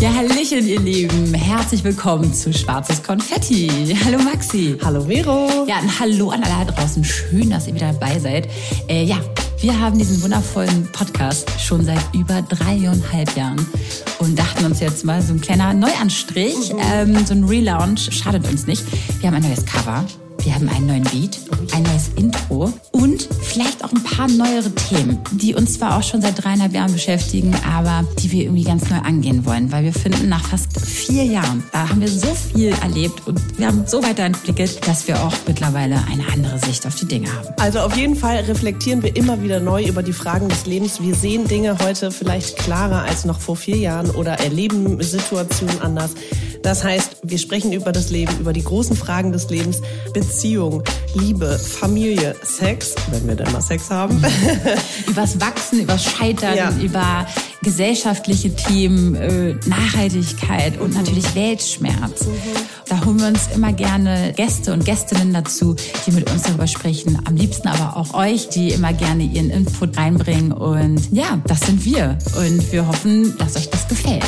Ja, Hallöchen, ihr Lieben. Herzlich willkommen zu Schwarzes Konfetti. Hallo Maxi. Hallo Vero. Ja, ein Hallo an alle da draußen. Schön, dass ihr wieder dabei seid. Äh, ja, wir haben diesen wundervollen Podcast schon seit über dreieinhalb Jahren und dachten uns jetzt mal so ein kleiner Neuanstrich, ähm, so ein Relaunch, schadet uns nicht. Wir haben ein neues Cover. Wir haben einen neuen Beat, ein neues Intro vielleicht auch ein paar neuere Themen, die uns zwar auch schon seit dreieinhalb Jahren beschäftigen, aber die wir irgendwie ganz neu angehen wollen, weil wir finden, nach fast vier Jahren, da haben wir so viel erlebt und wir haben so weiterentwickelt, dass wir auch mittlerweile eine andere Sicht auf die Dinge haben. Also auf jeden Fall reflektieren wir immer wieder neu über die Fragen des Lebens. Wir sehen Dinge heute vielleicht klarer als noch vor vier Jahren oder erleben Situationen anders. Das heißt, wir sprechen über das Leben, über die großen Fragen des Lebens, Beziehung, Liebe, Familie, Sex, wenn wir denn mal Sex haben. übers Wachsen, übers Scheitern, ja. über gesellschaftliche Themen, äh, Nachhaltigkeit und natürlich Weltschmerz. Mhm. Da holen wir uns immer gerne Gäste und Gästinnen dazu, die mit uns darüber sprechen. Am liebsten aber auch euch, die immer gerne ihren Input reinbringen. Und ja, das sind wir. Und wir hoffen, dass euch das gefällt.